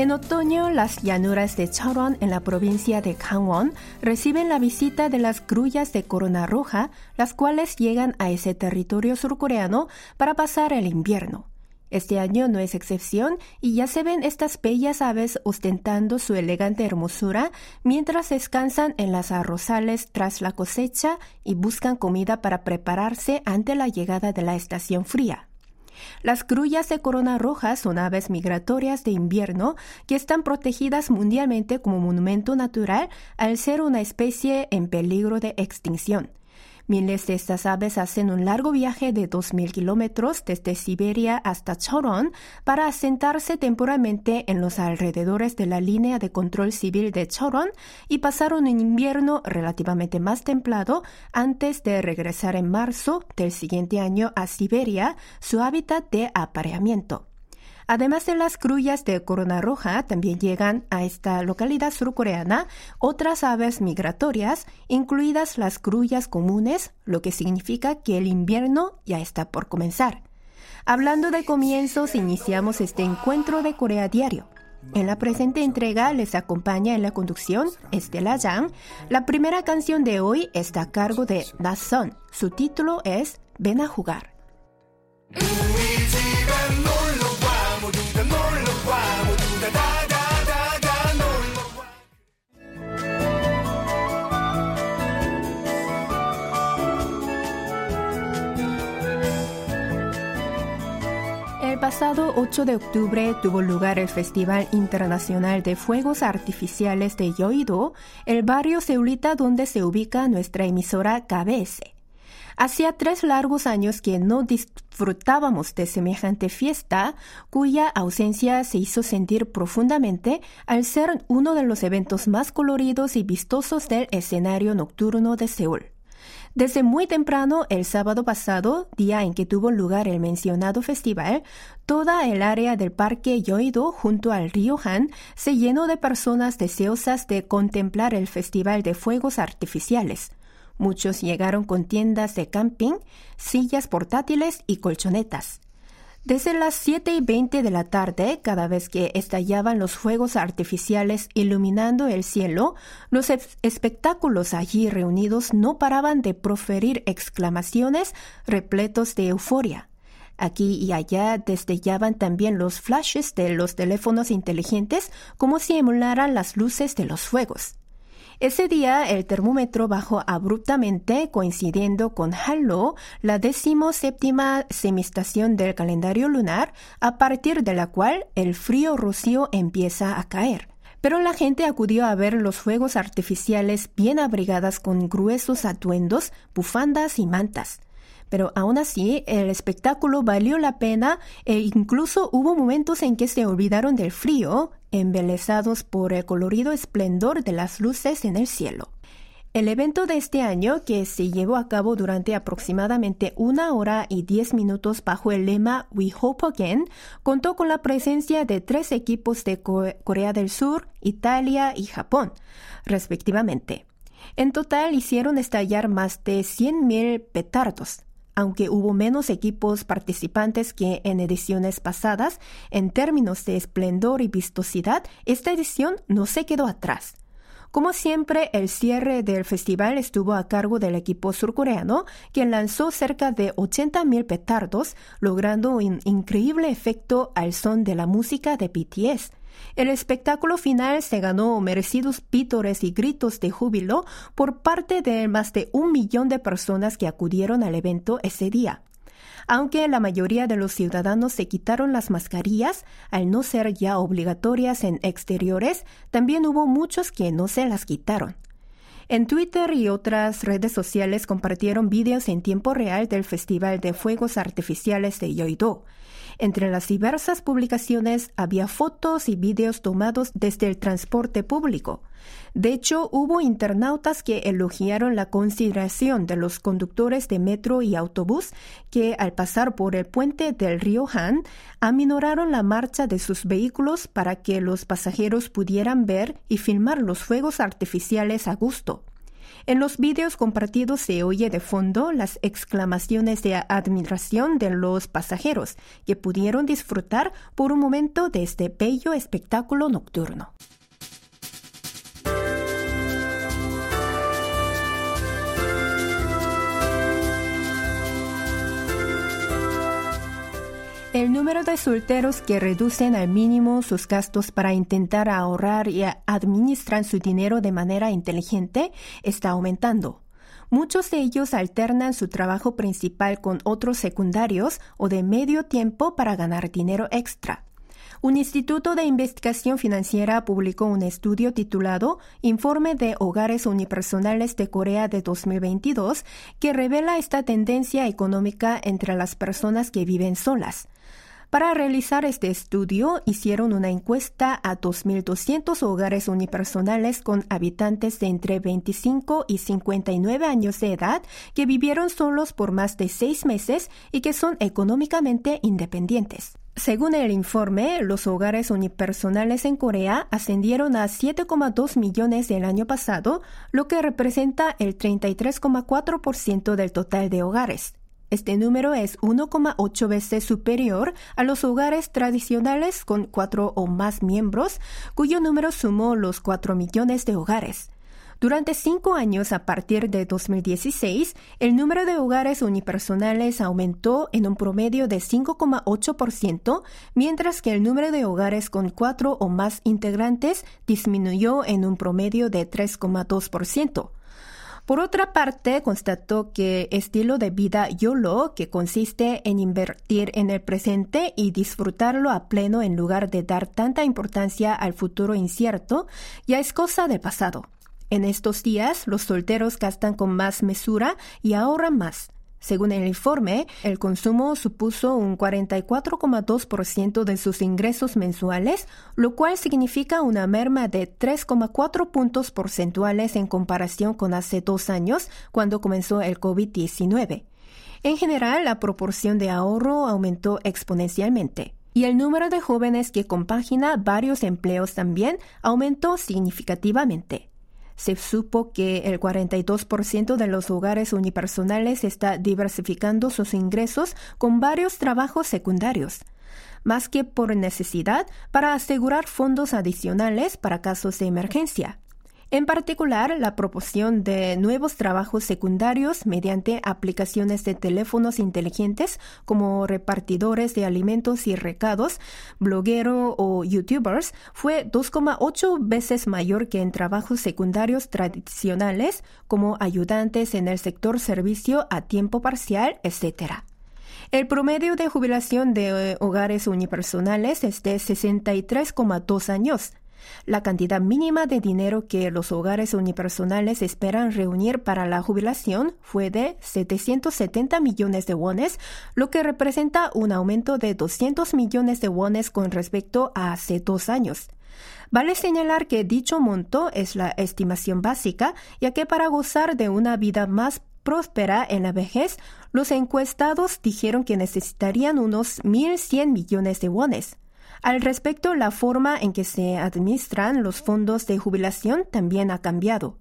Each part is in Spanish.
En otoño, las llanuras de Choron en la provincia de Gangwon reciben la visita de las grullas de corona roja, las cuales llegan a ese territorio surcoreano para pasar el invierno. Este año no es excepción y ya se ven estas bellas aves ostentando su elegante hermosura mientras descansan en las arrozales tras la cosecha y buscan comida para prepararse ante la llegada de la estación fría. Las grullas de corona roja son aves migratorias de invierno que están protegidas mundialmente como monumento natural al ser una especie en peligro de extinción. Miles de estas aves hacen un largo viaje de 2.000 kilómetros desde Siberia hasta Choron para asentarse temporalmente en los alrededores de la línea de control civil de Choron y pasar un invierno relativamente más templado antes de regresar en marzo del siguiente año a Siberia, su hábitat de apareamiento. Además de las grullas de corona roja, también llegan a esta localidad surcoreana otras aves migratorias, incluidas las grullas comunes, lo que significa que el invierno ya está por comenzar. Hablando de comienzos, iniciamos este encuentro de Corea Diario. En la presente entrega les acompaña en la conducción Estela Yang. La primera canción de hoy está a cargo de Son. Su título es Ven a jugar. Pasado 8 de octubre tuvo lugar el Festival Internacional de Fuegos Artificiales de Yoido, el barrio seulita donde se ubica nuestra emisora KBS. Hacía tres largos años que no disfrutábamos de semejante fiesta, cuya ausencia se hizo sentir profundamente al ser uno de los eventos más coloridos y vistosos del escenario nocturno de Seúl. Desde muy temprano el sábado pasado, día en que tuvo lugar el mencionado festival, toda el área del parque Yoido junto al río Han se llenó de personas deseosas de contemplar el festival de fuegos artificiales. Muchos llegaron con tiendas de camping, sillas portátiles y colchonetas. Desde las 7 y 20 de la tarde, cada vez que estallaban los fuegos artificiales iluminando el cielo, los espectáculos allí reunidos no paraban de proferir exclamaciones repletos de euforia. Aquí y allá destellaban también los flashes de los teléfonos inteligentes como si emularan las luces de los fuegos. Ese día el termómetro bajó abruptamente coincidiendo con Halo, la decimoséptima semistación del calendario lunar, a partir de la cual el frío rocío empieza a caer. Pero la gente acudió a ver los fuegos artificiales bien abrigadas con gruesos atuendos, bufandas y mantas pero aún así el espectáculo valió la pena e incluso hubo momentos en que se olvidaron del frío, embelesados por el colorido esplendor de las luces en el cielo. El evento de este año, que se llevó a cabo durante aproximadamente una hora y diez minutos bajo el lema We Hope Again, contó con la presencia de tres equipos de Corea del Sur, Italia y Japón, respectivamente. En total hicieron estallar más de 100.000 petardos. Aunque hubo menos equipos participantes que en ediciones pasadas, en términos de esplendor y vistosidad, esta edición no se quedó atrás. Como siempre, el cierre del festival estuvo a cargo del equipo surcoreano, quien lanzó cerca de 80.000 petardos, logrando un increíble efecto al son de la música de BTS. El espectáculo final se ganó merecidos pítores y gritos de júbilo por parte de más de un millón de personas que acudieron al evento ese día. Aunque la mayoría de los ciudadanos se quitaron las mascarillas, al no ser ya obligatorias en exteriores, también hubo muchos que no se las quitaron. En Twitter y otras redes sociales compartieron vídeos en tiempo real del Festival de Fuegos Artificiales de Yoido. Entre las diversas publicaciones había fotos y vídeos tomados desde el transporte público. De hecho, hubo internautas que elogiaron la consideración de los conductores de metro y autobús que, al pasar por el puente del río Han, aminoraron la marcha de sus vehículos para que los pasajeros pudieran ver y filmar los fuegos artificiales a gusto. En los vídeos compartidos se oye de fondo las exclamaciones de admiración de los pasajeros que pudieron disfrutar por un momento de este bello espectáculo nocturno. El número de solteros que reducen al mínimo sus gastos para intentar ahorrar y administrar su dinero de manera inteligente está aumentando. Muchos de ellos alternan su trabajo principal con otros secundarios o de medio tiempo para ganar dinero extra. Un instituto de investigación financiera publicó un estudio titulado Informe de Hogares Unipersonales de Corea de 2022 que revela esta tendencia económica entre las personas que viven solas. Para realizar este estudio, hicieron una encuesta a 2.200 hogares unipersonales con habitantes de entre 25 y 59 años de edad que vivieron solos por más de seis meses y que son económicamente independientes. Según el informe, los hogares unipersonales en Corea ascendieron a 7,2 millones el año pasado, lo que representa el 33,4% del total de hogares. Este número es 1,8 veces superior a los hogares tradicionales con cuatro o más miembros, cuyo número sumó los 4 millones de hogares. Durante cinco años a partir de 2016, el número de hogares unipersonales aumentó en un promedio de 5,8%, mientras que el número de hogares con cuatro o más integrantes disminuyó en un promedio de 3,2%. Por otra parte, constató que estilo de vida YOLO, que consiste en invertir en el presente y disfrutarlo a pleno en lugar de dar tanta importancia al futuro incierto, ya es cosa del pasado. En estos días, los solteros gastan con más mesura y ahorran más. Según el informe, el consumo supuso un 44,2% de sus ingresos mensuales, lo cual significa una merma de 3,4 puntos porcentuales en comparación con hace dos años, cuando comenzó el COVID-19. En general, la proporción de ahorro aumentó exponencialmente. Y el número de jóvenes que compagina varios empleos también aumentó significativamente se supo que el 42% de los hogares unipersonales está diversificando sus ingresos con varios trabajos secundarios más que por necesidad para asegurar fondos adicionales para casos de emergencia. En particular, la proporción de nuevos trabajos secundarios mediante aplicaciones de teléfonos inteligentes como repartidores de alimentos y recados, bloguero o youtubers fue 2,8 veces mayor que en trabajos secundarios tradicionales como ayudantes en el sector servicio a tiempo parcial, etc. El promedio de jubilación de eh, hogares unipersonales es de 63,2 años, la cantidad mínima de dinero que los hogares unipersonales esperan reunir para la jubilación fue de 770 millones de wones, lo que representa un aumento de 200 millones de wones con respecto a hace dos años. Vale señalar que dicho monto es la estimación básica, ya que para gozar de una vida más próspera en la vejez, los encuestados dijeron que necesitarían unos 1.100 millones de wones. Al respecto, la forma en que se administran los fondos de jubilación también ha cambiado.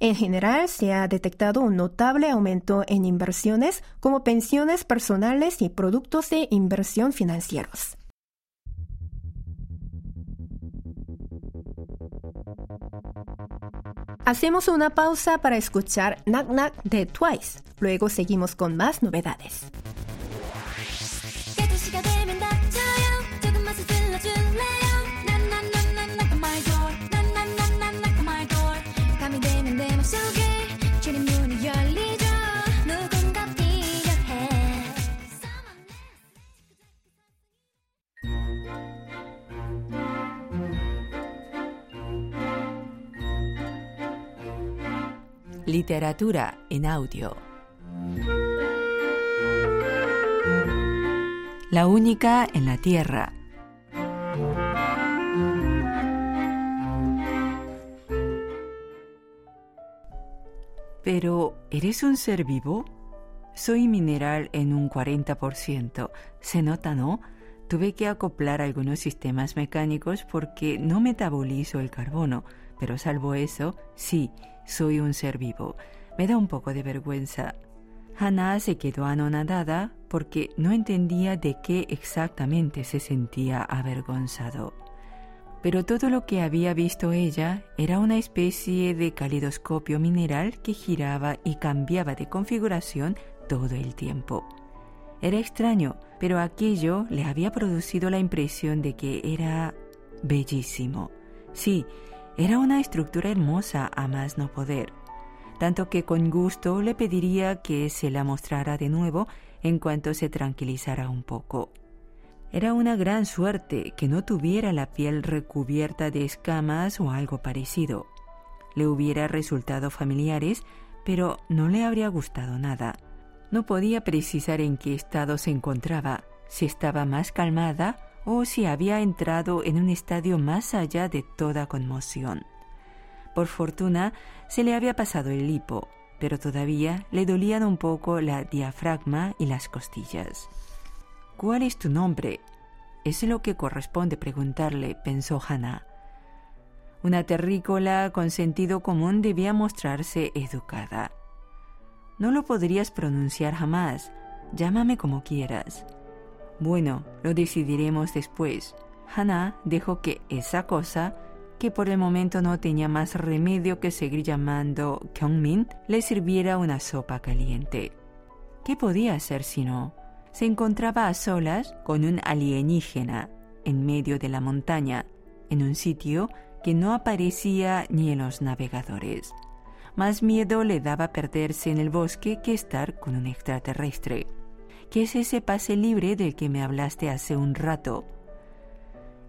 En general, se ha detectado un notable aumento en inversiones como pensiones personales y productos de inversión financieros. Hacemos una pausa para escuchar Knock Knock de Twice. Luego seguimos con más novedades. Literatura en audio. La única en la Tierra. Pero, ¿eres un ser vivo? Soy mineral en un 40%. Se nota, ¿no? Tuve que acoplar algunos sistemas mecánicos porque no metabolizo el carbono, pero salvo eso, sí, soy un ser vivo. Me da un poco de vergüenza. Hannah se quedó anonadada porque no entendía de qué exactamente se sentía avergonzado. Pero todo lo que había visto ella era una especie de calidoscopio mineral que giraba y cambiaba de configuración todo el tiempo. Era extraño, pero aquello le había producido la impresión de que era bellísimo. Sí, era una estructura hermosa a más no poder tanto que con gusto le pediría que se la mostrara de nuevo en cuanto se tranquilizara un poco. Era una gran suerte que no tuviera la piel recubierta de escamas o algo parecido. Le hubiera resultado familiares, pero no le habría gustado nada. No podía precisar en qué estado se encontraba, si estaba más calmada o si había entrado en un estadio más allá de toda conmoción. Por fortuna, se le había pasado el hipo, pero todavía le dolían un poco la diafragma y las costillas. ¿Cuál es tu nombre? Es lo que corresponde preguntarle, pensó Hannah. Una terrícola con sentido común debía mostrarse educada. No lo podrías pronunciar jamás. Llámame como quieras. Bueno, lo decidiremos después. Hannah dejó que esa cosa que por el momento no tenía más remedio que seguir llamando Kyungmin, le sirviera una sopa caliente. ¿Qué podía hacer si no? Se encontraba a solas con un alienígena en medio de la montaña, en un sitio que no aparecía ni en los navegadores. Más miedo le daba perderse en el bosque que estar con un extraterrestre. ¿Qué es ese pase libre del que me hablaste hace un rato?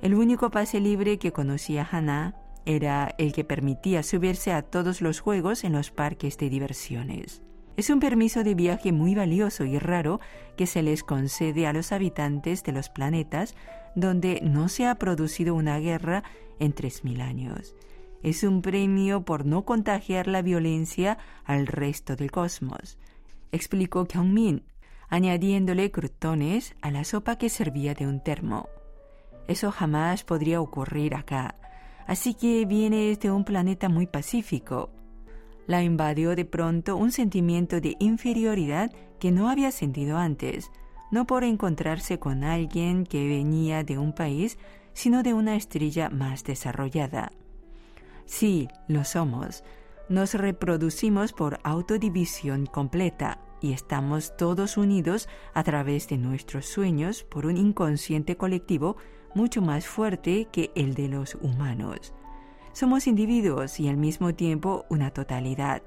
El único pase libre que conocía Hannah era el que permitía subirse a todos los juegos en los parques de diversiones. Es un permiso de viaje muy valioso y raro que se les concede a los habitantes de los planetas donde no se ha producido una guerra en 3.000 años. Es un premio por no contagiar la violencia al resto del cosmos, explicó Kyungmin, añadiéndole crutones a la sopa que servía de un termo. Eso jamás podría ocurrir acá. Así que viene de un planeta muy pacífico. La invadió de pronto un sentimiento de inferioridad que no había sentido antes, no por encontrarse con alguien que venía de un país, sino de una estrella más desarrollada. Sí, lo somos. Nos reproducimos por autodivisión completa y estamos todos unidos a través de nuestros sueños por un inconsciente colectivo mucho más fuerte que el de los humanos. Somos individuos y al mismo tiempo una totalidad.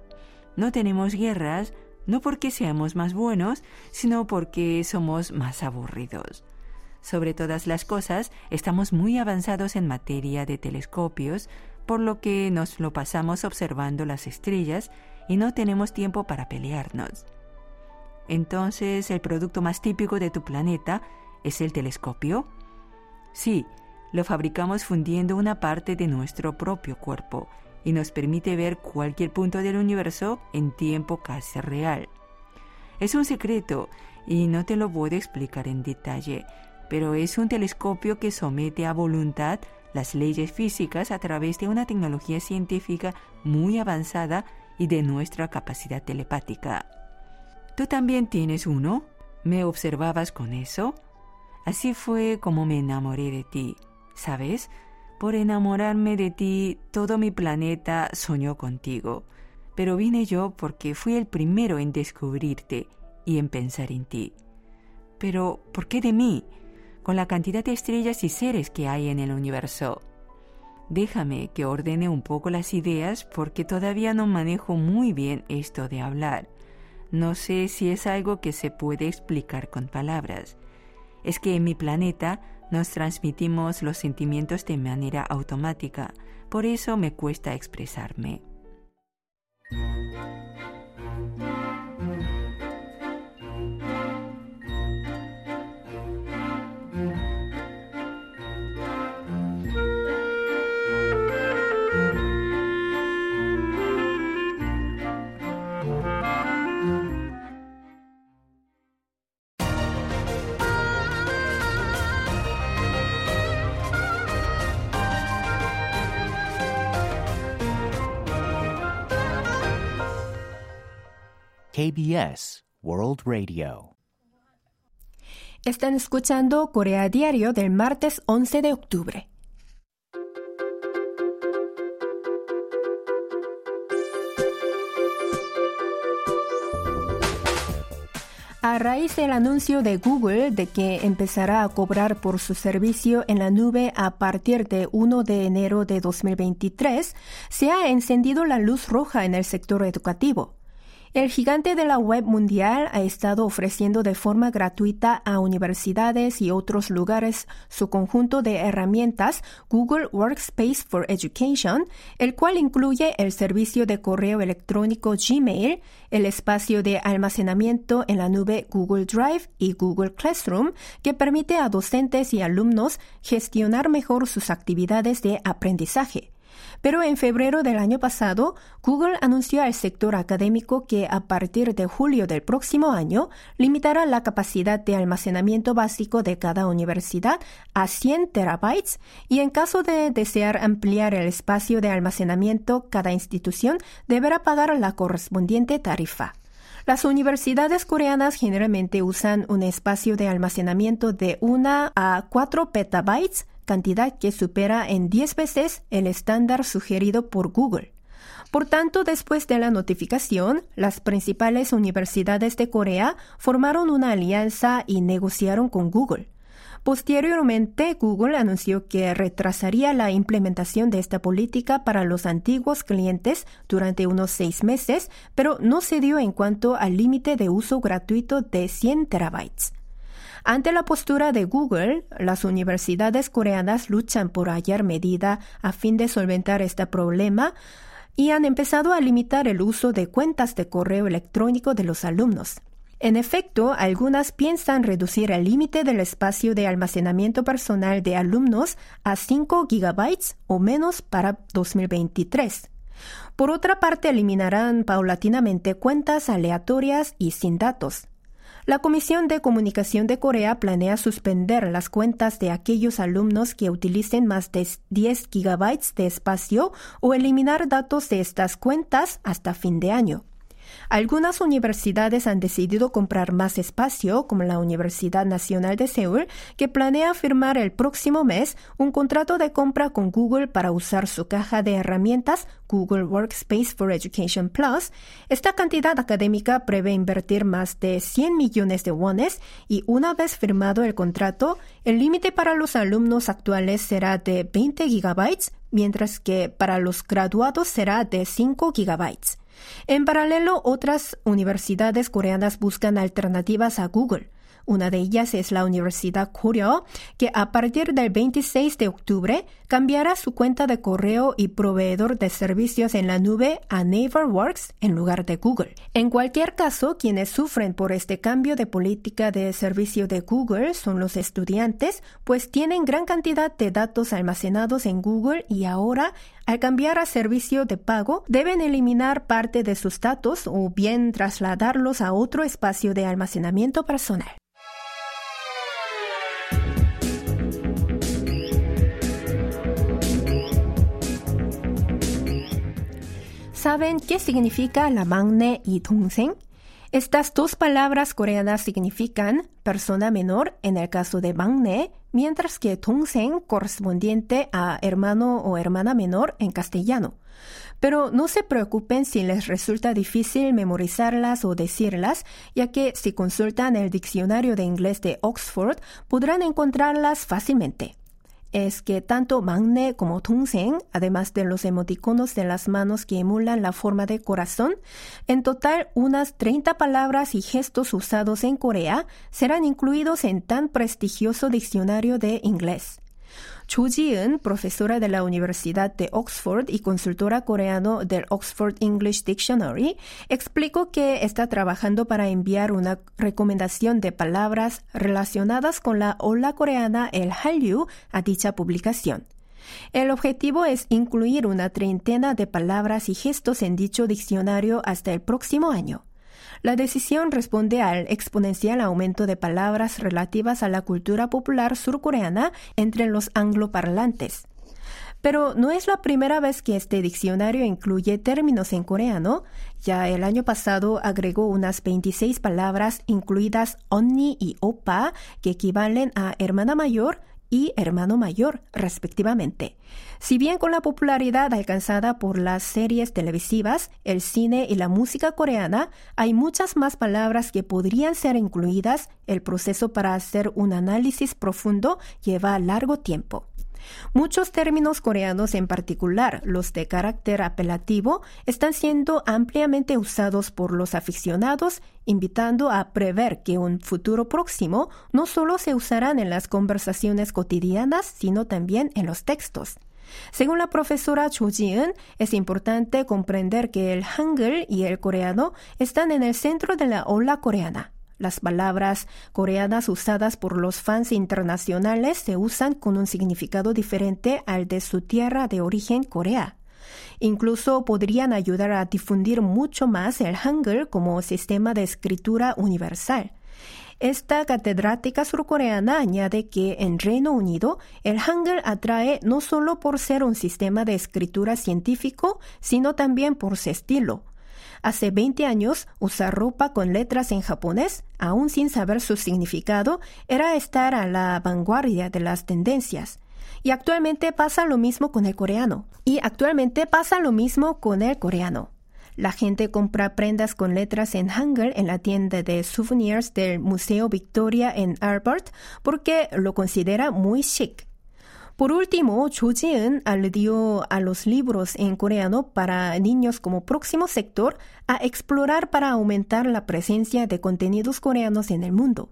No tenemos guerras, no porque seamos más buenos, sino porque somos más aburridos. Sobre todas las cosas, estamos muy avanzados en materia de telescopios, por lo que nos lo pasamos observando las estrellas y no tenemos tiempo para pelearnos. Entonces, el producto más típico de tu planeta es el telescopio. Sí, lo fabricamos fundiendo una parte de nuestro propio cuerpo y nos permite ver cualquier punto del universo en tiempo casi real. Es un secreto y no te lo puedo explicar en detalle, pero es un telescopio que somete a voluntad las leyes físicas a través de una tecnología científica muy avanzada y de nuestra capacidad telepática. ¿Tú también tienes uno? ¿Me observabas con eso? Así fue como me enamoré de ti, ¿sabes? Por enamorarme de ti, todo mi planeta soñó contigo. Pero vine yo porque fui el primero en descubrirte y en pensar en ti. Pero, ¿por qué de mí? Con la cantidad de estrellas y seres que hay en el universo. Déjame que ordene un poco las ideas porque todavía no manejo muy bien esto de hablar. No sé si es algo que se puede explicar con palabras es que en mi planeta nos transmitimos los sentimientos de manera automática, por eso me cuesta expresarme. KBS World Radio. Están escuchando Corea Diario del martes 11 de octubre. A raíz del anuncio de Google de que empezará a cobrar por su servicio en la nube a partir de 1 de enero de 2023, se ha encendido la luz roja en el sector educativo. El gigante de la web mundial ha estado ofreciendo de forma gratuita a universidades y otros lugares su conjunto de herramientas Google Workspace for Education, el cual incluye el servicio de correo electrónico Gmail, el espacio de almacenamiento en la nube Google Drive y Google Classroom, que permite a docentes y alumnos gestionar mejor sus actividades de aprendizaje. Pero en febrero del año pasado, Google anunció al sector académico que a partir de julio del próximo año limitará la capacidad de almacenamiento básico de cada universidad a 100 terabytes y en caso de desear ampliar el espacio de almacenamiento, cada institución deberá pagar la correspondiente tarifa. Las universidades coreanas generalmente usan un espacio de almacenamiento de 1 a 4 petabytes cantidad que supera en 10 veces el estándar sugerido por Google. Por tanto, después de la notificación, las principales universidades de Corea formaron una alianza y negociaron con Google. Posteriormente, Google anunció que retrasaría la implementación de esta política para los antiguos clientes durante unos seis meses, pero no se dio en cuanto al límite de uso gratuito de 100 terabytes. Ante la postura de Google, las universidades coreanas luchan por hallar medida a fin de solventar este problema y han empezado a limitar el uso de cuentas de correo electrónico de los alumnos. En efecto, algunas piensan reducir el límite del espacio de almacenamiento personal de alumnos a 5 gigabytes o menos para 2023. Por otra parte, eliminarán paulatinamente cuentas aleatorias y sin datos. La Comisión de Comunicación de Corea planea suspender las cuentas de aquellos alumnos que utilicen más de 10 gigabytes de espacio o eliminar datos de estas cuentas hasta fin de año. Algunas universidades han decidido comprar más espacio, como la Universidad Nacional de Seúl, que planea firmar el próximo mes un contrato de compra con Google para usar su caja de herramientas Google Workspace for Education Plus. Esta cantidad académica prevé invertir más de 100 millones de wones y una vez firmado el contrato, el límite para los alumnos actuales será de 20 gigabytes, mientras que para los graduados será de 5 gigabytes. En paralelo, otras universidades coreanas buscan alternativas a Google. Una de ellas es la Universidad Koryo, que a partir del 26 de octubre cambiará su cuenta de correo y proveedor de servicios en la nube a NaverWorks en lugar de Google. En cualquier caso, quienes sufren por este cambio de política de servicio de Google son los estudiantes, pues tienen gran cantidad de datos almacenados en Google y ahora al cambiar a servicio de pago, deben eliminar parte de sus datos o bien trasladarlos a otro espacio de almacenamiento personal. ¿Saben qué significa la magne y dongsen? Estas dos palabras coreanas significan persona menor en el caso de magne, mientras que dongsen correspondiente a hermano o hermana menor en castellano. Pero no se preocupen si les resulta difícil memorizarlas o decirlas, ya que si consultan el diccionario de inglés de Oxford podrán encontrarlas fácilmente es que tanto Magne como Tungsen, además de los emoticonos de las manos que emulan la forma de corazón, en total unas 30 palabras y gestos usados en Corea serán incluidos en tan prestigioso diccionario de inglés. Ji-eun, profesora de la Universidad de Oxford y consultora coreano del Oxford English Dictionary, explicó que está trabajando para enviar una recomendación de palabras relacionadas con la ola coreana el Hallyu a dicha publicación. El objetivo es incluir una treintena de palabras y gestos en dicho diccionario hasta el próximo año. La decisión responde al exponencial aumento de palabras relativas a la cultura popular surcoreana entre los angloparlantes. Pero no es la primera vez que este diccionario incluye términos en coreano. Ya el año pasado agregó unas 26 palabras incluidas onni y opa que equivalen a hermana mayor y hermano mayor, respectivamente. Si bien con la popularidad alcanzada por las series televisivas, el cine y la música coreana, hay muchas más palabras que podrían ser incluidas, el proceso para hacer un análisis profundo lleva largo tiempo. Muchos términos coreanos, en particular los de carácter apelativo, están siendo ampliamente usados por los aficionados, invitando a prever que un futuro próximo no solo se usarán en las conversaciones cotidianas, sino también en los textos. Según la profesora Cho Ji-eun, es importante comprender que el hangul y el coreano están en el centro de la ola coreana. Las palabras coreanas usadas por los fans internacionales se usan con un significado diferente al de su tierra de origen Corea. Incluso podrían ayudar a difundir mucho más el Hangul como sistema de escritura universal. Esta catedrática surcoreana añade que en Reino Unido el Hangul atrae no solo por ser un sistema de escritura científico, sino también por su estilo. Hace 20 años, usar ropa con letras en japonés, aún sin saber su significado, era estar a la vanguardia de las tendencias. Y actualmente pasa lo mismo con el coreano. Y actualmente pasa lo mismo con el coreano. La gente compra prendas con letras en hangul en la tienda de souvenirs del Museo Victoria en Albert porque lo considera muy chic. Por último, Cho Ji-eun aludió a los libros en coreano para niños como próximo sector a explorar para aumentar la presencia de contenidos coreanos en el mundo.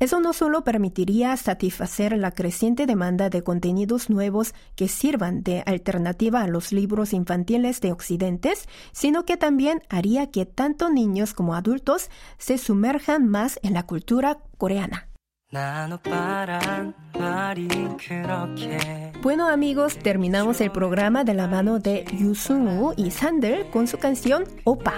Eso no solo permitiría satisfacer la creciente demanda de contenidos nuevos que sirvan de alternativa a los libros infantiles de Occidentes, sino que también haría que tanto niños como adultos se sumerjan más en la cultura coreana. Bueno amigos, terminamos el programa de la mano de Yusungu y Sander con su canción Opa.